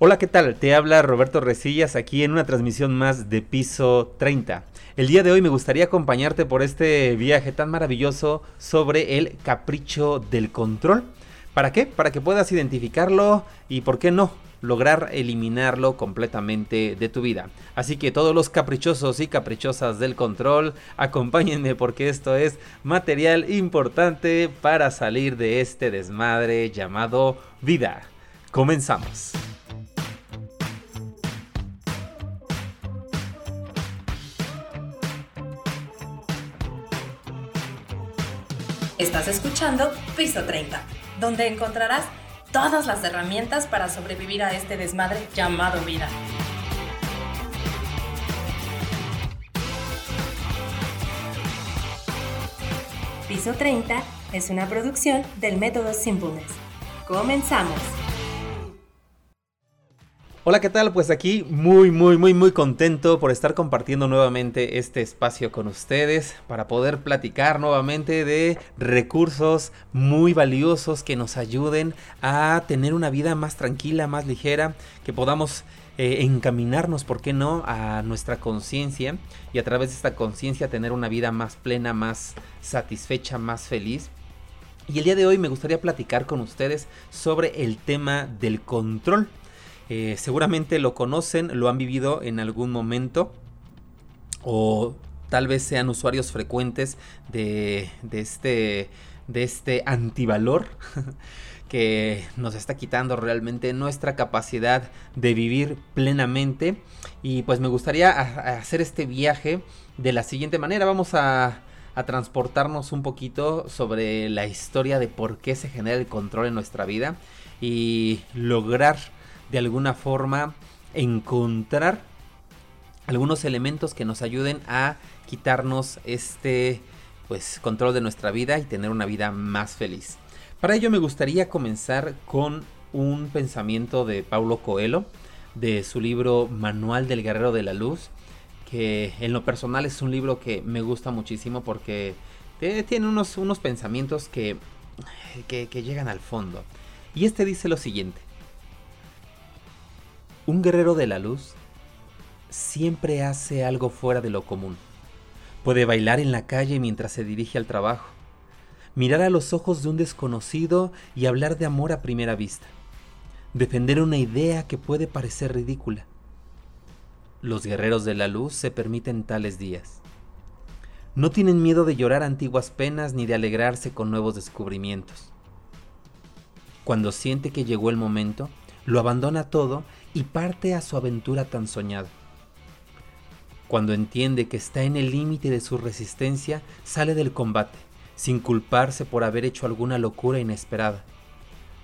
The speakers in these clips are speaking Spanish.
Hola, ¿qué tal? Te habla Roberto Resillas aquí en una transmisión más de Piso 30. El día de hoy me gustaría acompañarte por este viaje tan maravilloso sobre el capricho del control. ¿Para qué? Para que puedas identificarlo y, ¿por qué no? lograr eliminarlo completamente de tu vida. Así que todos los caprichosos y caprichosas del control, acompáñenme porque esto es material importante para salir de este desmadre llamado vida. Comenzamos. Estás escuchando Piso 30, donde encontrarás todas las herramientas para sobrevivir a este desmadre llamado vida. Piso 30 es una producción del método Simpleness. Comenzamos. Hola, ¿qué tal? Pues aquí muy, muy, muy, muy contento por estar compartiendo nuevamente este espacio con ustedes para poder platicar nuevamente de recursos muy valiosos que nos ayuden a tener una vida más tranquila, más ligera, que podamos eh, encaminarnos, ¿por qué no?, a nuestra conciencia y a través de esta conciencia tener una vida más plena, más satisfecha, más feliz. Y el día de hoy me gustaría platicar con ustedes sobre el tema del control. Eh, seguramente lo conocen, lo han vivido en algún momento o tal vez sean usuarios frecuentes de, este, de este antivalor que nos está quitando realmente nuestra capacidad de vivir plenamente. Y pues me gustaría hacer este viaje de la siguiente manera. Vamos a transportarnos un poquito sobre la historia de por qué se genera el control en nuestra vida y lograr de alguna forma encontrar algunos elementos que nos ayuden a quitarnos este pues control de nuestra vida y tener una vida más feliz. Para ello me gustaría comenzar con un pensamiento de Paulo Coelho de su libro Manual del Guerrero de la Luz, que en lo personal es un libro que me gusta muchísimo porque tiene unos, unos pensamientos que, que, que llegan al fondo. Y este dice lo siguiente, un guerrero de la luz siempre hace algo fuera de lo común. Puede bailar en la calle mientras se dirige al trabajo, mirar a los ojos de un desconocido y hablar de amor a primera vista, defender una idea que puede parecer ridícula. Los guerreros de la luz se permiten tales días. No tienen miedo de llorar antiguas penas ni de alegrarse con nuevos descubrimientos. Cuando siente que llegó el momento, lo abandona todo y parte a su aventura tan soñada. Cuando entiende que está en el límite de su resistencia, sale del combate, sin culparse por haber hecho alguna locura inesperada.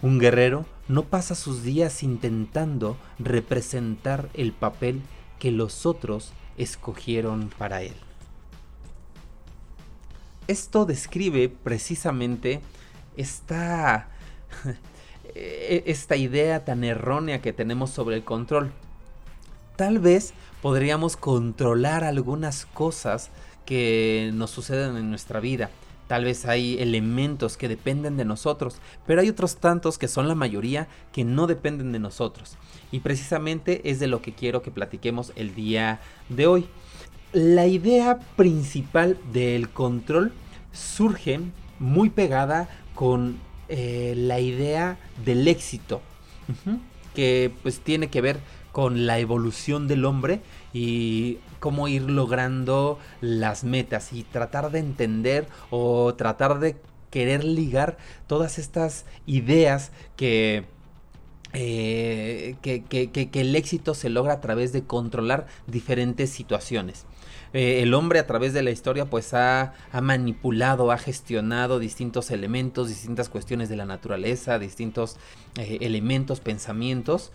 Un guerrero no pasa sus días intentando representar el papel que los otros escogieron para él. Esto describe precisamente esta esta idea tan errónea que tenemos sobre el control. Tal vez podríamos controlar algunas cosas que nos suceden en nuestra vida. Tal vez hay elementos que dependen de nosotros, pero hay otros tantos que son la mayoría que no dependen de nosotros. Y precisamente es de lo que quiero que platiquemos el día de hoy. La idea principal del control surge muy pegada con eh, la idea del éxito, que pues tiene que ver con la evolución del hombre y cómo ir logrando las metas y tratar de entender o tratar de querer ligar todas estas ideas que eh, que, el éxito se logra a través de controlar diferentes situaciones. Eh, el hombre a través de la historia pues ha, manipulado, ha gestionado distintos elementos, distintas cuestiones de la naturaleza, distintos eh, elementos, pensamientos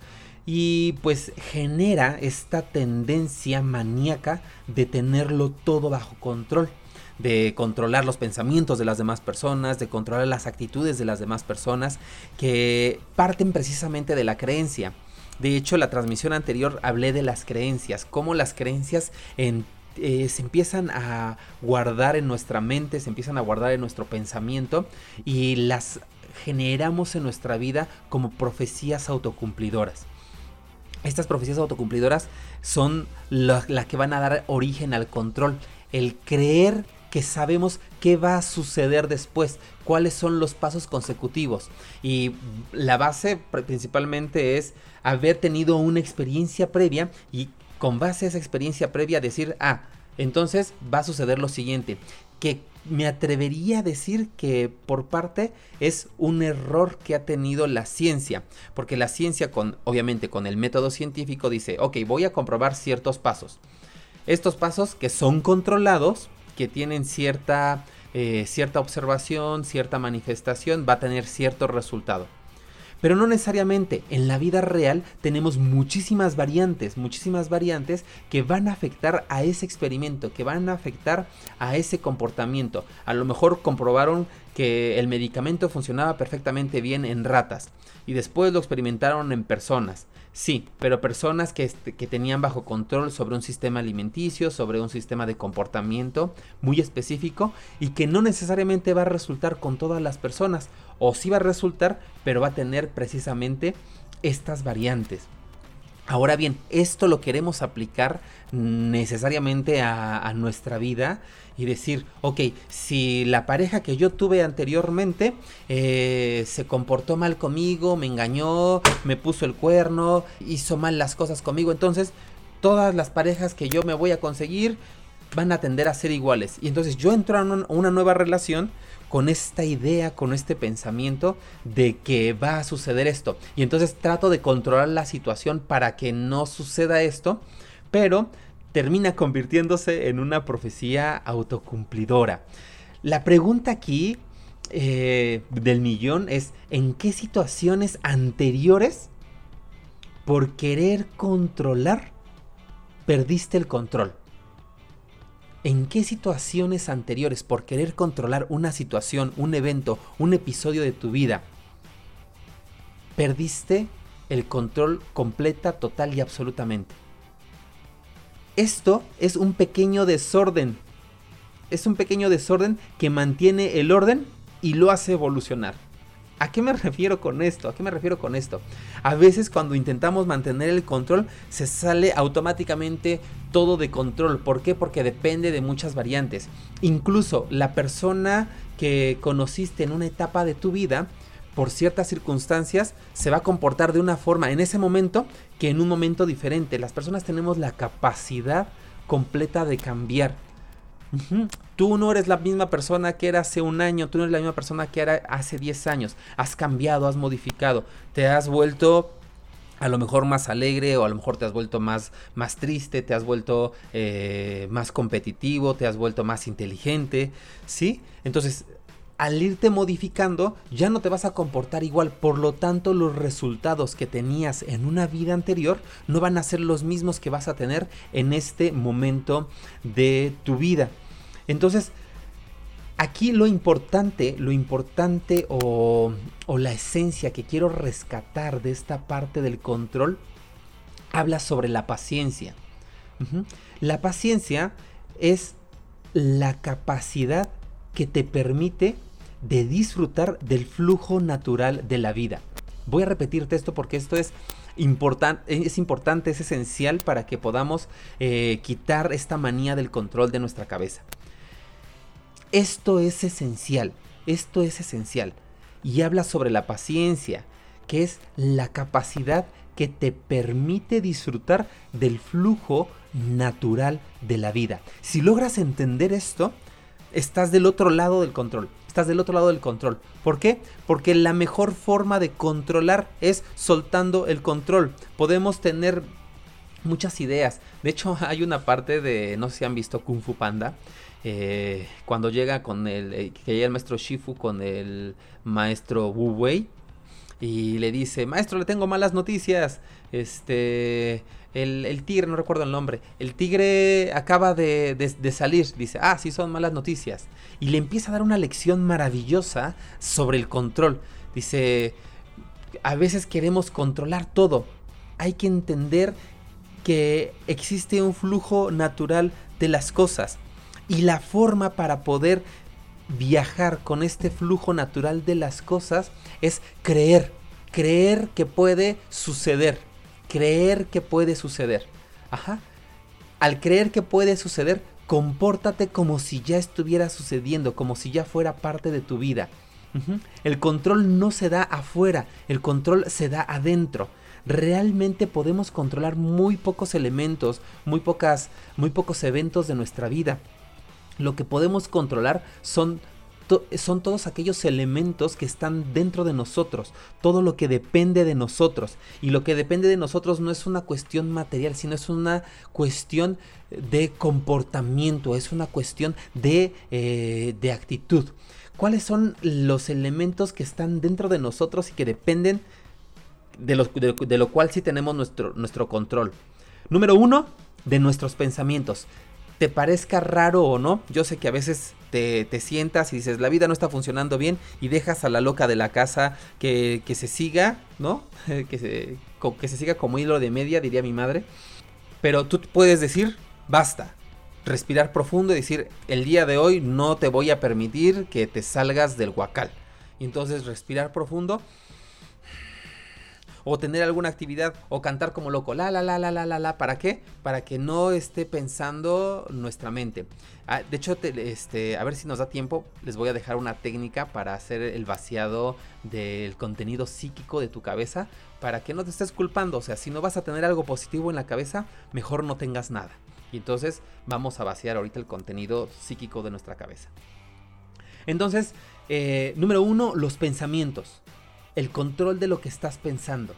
y pues genera esta tendencia maníaca de tenerlo todo bajo control de controlar los pensamientos de las demás personas, de controlar las actitudes de las demás personas, que parten precisamente de la creencia. De hecho, la transmisión anterior hablé de las creencias, cómo las creencias en eh, se empiezan a guardar en nuestra mente, se empiezan a guardar en nuestro pensamiento y las generamos en nuestra vida como profecías autocumplidoras. estas profecías autocumplidoras son las la que van a dar origen al control. El creer que sabemos qué va a suceder después, cuáles son los pasos consecutivos. Y la base principalmente es haber tenido una experiencia previa y con base a esa experiencia previa decir, ah, entonces va a suceder lo siguiente, que me atrevería a decir que por parte es un error que ha tenido la ciencia, porque la ciencia con obviamente con el método científico dice, ok, voy a comprobar ciertos pasos. Estos pasos que son controlados, que tienen cierta, eh, cierta observación, cierta manifestación, va a tener cierto resultado. Pero no necesariamente. En la vida real tenemos muchísimas variantes, muchísimas variantes que van a afectar a ese experimento, que van a afectar a ese comportamiento. A lo mejor comprobaron que el medicamento funcionaba perfectamente bien en ratas y después lo experimentaron en personas. Sí, pero personas que, que, tenían bajo control sobre un sistema alimenticio, sobre un sistema de comportamiento muy específico y que no necesariamente va a resultar con todas las personas o sí va a resultar, pero va a tener precisamente estas variantes. Ahora bien, esto lo queremos aplicar necesariamente a, nuestra vida y decir, ok, si la pareja que yo tuve anteriormente eh, se comportó mal conmigo, me engañó, me puso el cuerno, hizo mal las cosas conmigo, entonces todas las parejas que yo me voy a conseguir van a tender a ser iguales. Y entonces yo entro a una nueva relación con esta idea, con este pensamiento de que va a suceder esto. Y entonces trato de controlar la situación para que no suceda esto, pero termina convirtiéndose en una profecía autocumplidora. La pregunta aquí eh, del millón es, ¿en qué situaciones anteriores, por querer controlar, perdiste el control? ¿En qué situaciones anteriores, por querer controlar una situación, un evento, un episodio de tu vida, perdiste el control completa, total y absolutamente? Esto es un pequeño desorden. Es un pequeño desorden que mantiene el orden y lo hace evolucionar. ¿A qué me refiero con esto? ¿A qué me refiero con esto? A veces cuando intentamos mantener el control se sale automáticamente todo de control. ¿Por qué? Porque depende de muchas variantes. Incluso la persona que conociste en una etapa de tu vida, por ciertas circunstancias, se va a comportar de una forma en ese momento que en un momento diferente. Las personas tenemos la capacidad completa de cambiar Tú no eres la misma persona que era hace un año, tú no eres la misma persona que era hace 10 años. Has cambiado, has modificado, te has vuelto a lo mejor más alegre o a lo mejor te has vuelto más, más triste, te has vuelto eh, más competitivo, te has vuelto más inteligente, ¿sí? Entonces, al irte modificando, ya no te vas a comportar igual, por lo tanto los resultados que tenías en una vida anterior no van a ser los mismos que vas a tener en este momento de tu vida. Entonces, aquí lo importante, lo importante o, la esencia que quiero rescatar de esta parte del control, habla sobre la paciencia. La paciencia es la capacidad que te permite de disfrutar del flujo natural de la vida. Voy a repetirte esto porque esto es, es importante, es esencial para que podamos eh, quitar esta manía del control de nuestra cabeza. Esto es esencial, esto es esencial. Y habla sobre la paciencia, que es la capacidad que te permite disfrutar del flujo natural de la vida. Si logras entender esto, estás del otro lado del control. Estás del otro lado del control. ¿Por qué? Porque la mejor forma de controlar es soltando el control. Podemos tener muchas ideas. De hecho, hay una parte de, no sé si han visto Kung Fu Panda, eh, cuando llega con el, eh, que llega el maestro Shifu con el maestro Wu Wei y le dice, maestro, le tengo malas noticias, este, el, tigre, no recuerdo el nombre, el tigre acaba de, de, salir, dice, ah, sí, son malas noticias, y le empieza a dar una lección maravillosa sobre el control, dice, a veces queremos controlar todo, hay que entender que existe un flujo natural de las cosas, y la forma para poder viajar con este flujo natural de las cosas es creer, creer que puede suceder. Creer que puede suceder. Ajá. Al creer que puede suceder, compórtate como si ya estuviera sucediendo, como si ya fuera parte de tu vida. El control no se da afuera, el control se da adentro. Realmente podemos controlar muy pocos elementos, muy pocas, muy pocos eventos de nuestra vida. Lo que podemos controlar son son todos aquellos elementos que están dentro de nosotros, todo lo que depende de nosotros. Y lo que depende de nosotros no es una cuestión material, sino es una cuestión de comportamiento, es una cuestión de, eh, de actitud. ¿Cuáles son los elementos que están dentro de nosotros y que dependen de lo, de lo cual sí tenemos nuestro, nuestro control? Número uno, de nuestros pensamientos te parezca raro o no, yo sé que a veces te, sientas y dices, la vida no está funcionando bien y dejas a la loca de la casa que, se siga, ¿no? que, se, que se siga como hilo de media, diría mi madre. Pero tú puedes decir, basta, respirar profundo y decir, el día de hoy no te voy a permitir que te salgas del huacal. Entonces respirar profundo o tener alguna actividad o cantar como loco, la la la la la la la, ¿para qué? Para que no esté pensando nuestra mente. Ah, de hecho, este, a ver si nos da tiempo, les voy a dejar una técnica para hacer el vaciado del contenido psíquico de tu cabeza para que no te estés culpando, o sea, si no vas a tener algo positivo en la cabeza, mejor no tengas nada. Y entonces vamos a vaciar ahorita el contenido psíquico de nuestra cabeza. Entonces, eh, número uno, los pensamientos el control de lo que estás pensando.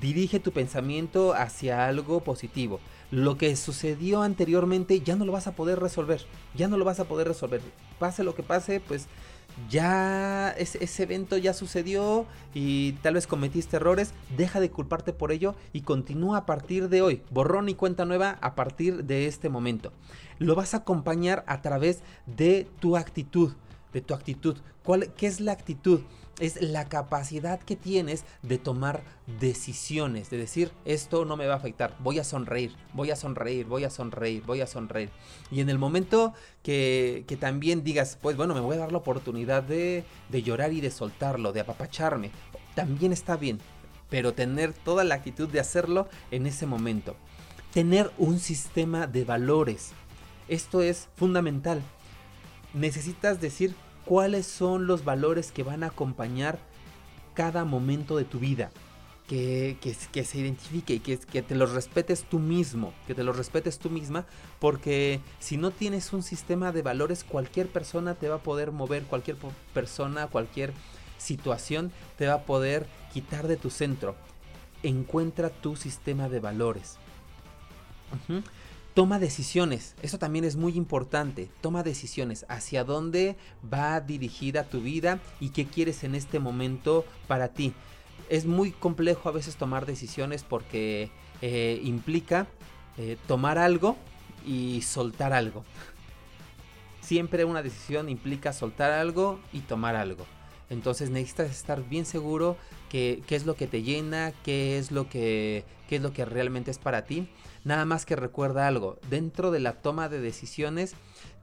Dirige tu pensamiento hacia algo positivo. Lo que sucedió anteriormente ya no lo vas a poder resolver. Ya no lo vas a poder resolver. Pase lo que pase, pues ya ese, evento ya sucedió y tal vez cometiste errores. Deja de culparte por ello y continúa a partir de hoy. Borrón y cuenta nueva a partir de este momento. Lo vas a acompañar a través de tu actitud. De tu actitud. ¿Cuál, ¿Qué es la actitud? es la capacidad que tienes de tomar decisiones, de decir, esto no me va a afectar, voy a sonreír, voy a sonreír, voy a sonreír, voy a sonreír. Y en el momento que, también digas, pues bueno, me voy a dar la oportunidad de, de llorar y de soltarlo, de apapacharme, también está bien, pero tener toda la actitud de hacerlo en ese momento. Tener un sistema de valores. Esto es fundamental. Necesitas decir cuáles son los valores que van a acompañar cada momento de tu vida. Que, que, se identifique y que, te los respetes tú mismo, que te los respetes tú misma, porque si no tienes un sistema de valores, cualquier persona te va a poder mover, cualquier persona, cualquier situación te va a poder quitar de tu centro. Encuentra tu sistema de valores. Toma decisiones, eso también es muy importante. Toma decisiones hacia dónde va dirigida tu vida y qué quieres en este momento para ti. Es muy complejo a veces tomar decisiones porque eh, implica eh, tomar algo y soltar algo. Siempre una decisión implica soltar algo y tomar algo. Entonces necesitas estar bien seguro que qué es lo que te llena, qué es lo que, qué es lo que realmente es para ti Nada más que recuerda algo, dentro de la toma de decisiones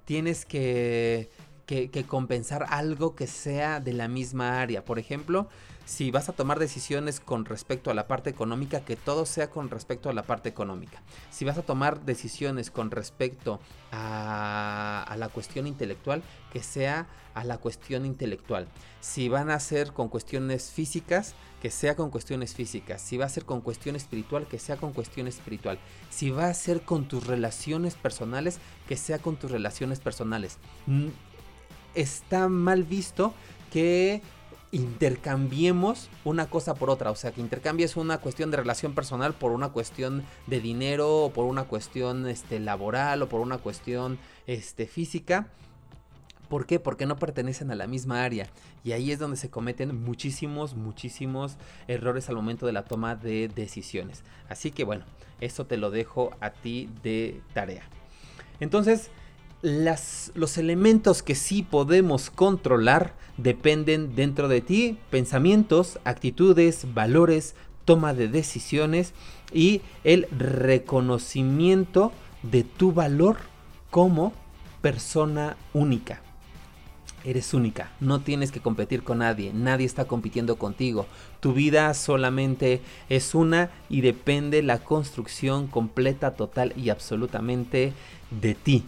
tienes que, que, compensar algo que sea de la misma área. Por ejemplo, si vas a tomar decisiones con respecto a la parte económica, que todo sea con respecto a la parte económica. Si vas a tomar decisiones con respecto a, la cuestión intelectual, que sea a la cuestión intelectual. Si van a ser con cuestiones físicas, que sea con cuestiones físicas. Si va a ser con cuestión espiritual, que sea con cuestión espiritual. Si va a ser con tus relaciones personales, que sea con tus relaciones personales. Está mal visto que intercambiemos una cosa por otra, o sea, que intercambies una cuestión de relación personal por una cuestión de dinero, o por una cuestión este, laboral, o por una cuestión este, física. ¿Por qué? Porque no pertenecen a la misma área. Y ahí es donde se cometen muchísimos, muchísimos errores al momento de la toma de decisiones. Así que bueno, eso te lo dejo a ti de tarea. Entonces, los elementos que sí podemos controlar dependen dentro de ti, pensamientos, actitudes, valores, toma de decisiones y el reconocimiento de tu valor como persona única. Eres única, no tienes que competir con nadie, nadie está compitiendo contigo. Tu vida solamente es una y depende la construcción completa, total y absolutamente de ti,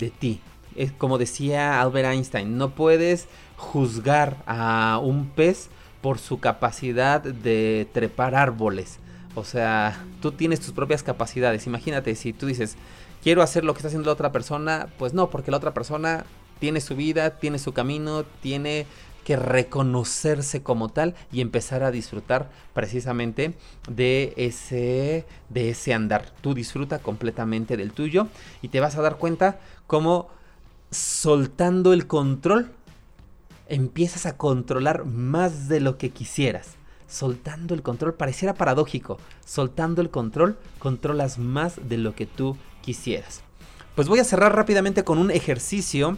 de ti. Es como decía Albert Einstein, no puedes juzgar a un pez por su capacidad de trepar árboles. O sea, tú tienes tus propias capacidades. Imagínate si tú dices, quiero hacer lo que está haciendo la otra persona, pues no, porque la otra persona tiene su vida, tiene su camino, tiene que reconocerse como tal y empezar a disfrutar precisamente de ese de ese andar. Tú disfruta completamente del tuyo y te vas a dar cuenta cómo soltando el control empiezas a controlar más de lo que quisieras. Soltando el control pareciera paradójico. Soltando el control controlas más de lo que tú quisieras. Pues voy a cerrar rápidamente con un ejercicio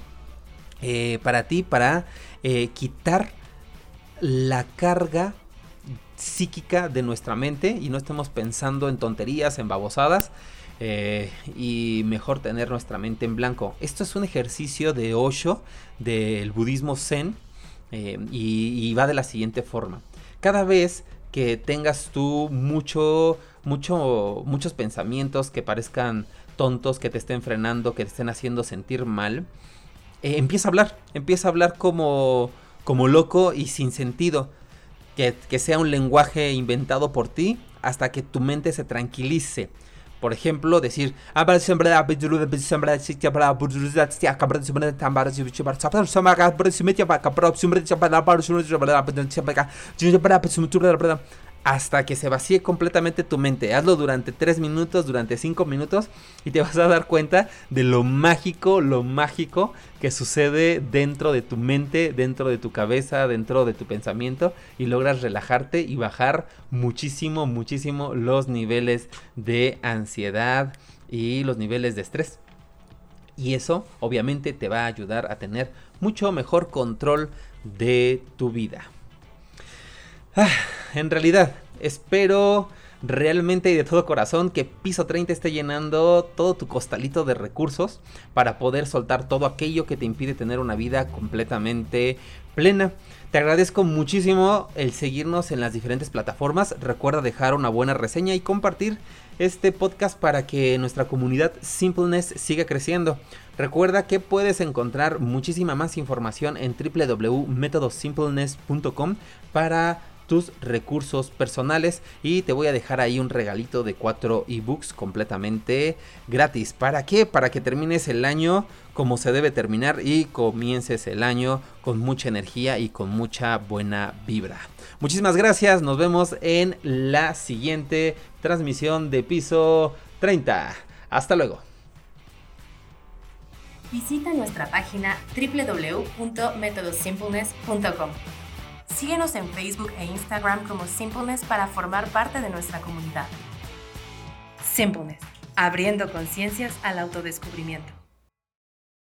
eh, para ti, para eh, quitar la carga psíquica de nuestra mente y no estemos pensando en tonterías, en babosadas. Eh, y mejor tener nuestra mente en blanco. Esto es un ejercicio de Osho del budismo zen y, y, va de la siguiente forma. Cada vez que tengas tú mucho, mucho, muchos pensamientos que parezcan tontos, que te estén frenando, que te estén haciendo sentir mal, eh, empieza a hablar, empieza a hablar como, como loco y sin sentido. Que, que sea un lenguaje inventado por ti hasta que tu mente se tranquilice. Por ejemplo, decir hasta que se vacíe completamente tu mente. Hazlo durante 3 minutos, durante 5 minutos y te vas a dar cuenta de lo mágico, lo mágico que sucede dentro de tu mente, dentro de tu cabeza, dentro de tu pensamiento y logras relajarte y bajar muchísimo, muchísimo los niveles de ansiedad y los niveles de estrés. Y eso obviamente te va a ayudar a tener mucho mejor control de tu vida. Ah, en realidad, espero realmente y de todo corazón que Piso 30 esté llenando todo tu costalito de recursos para poder soltar todo aquello que te impide tener una vida completamente plena. Te agradezco muchísimo el seguirnos en las diferentes plataformas. Recuerda dejar una buena reseña y compartir este podcast para que nuestra comunidad Simpleness siga creciendo. Recuerda que puedes encontrar muchísima más información en www.metodosimpleness.com para tus recursos personales y te voy a dejar ahí un regalito de cuatro ebooks completamente gratis. ¿Para qué? Para que termines el año como se debe terminar y comiences el año con mucha energía y con mucha buena vibra. Muchísimas gracias, nos vemos en la siguiente transmisión de piso 30. Hasta luego. Visita nuestra página www.metodosimpleness.com. Síguenos en Facebook e Instagram como Simpleness para formar parte de nuestra comunidad. Simpleness, abriendo conciencias al autodescubrimiento.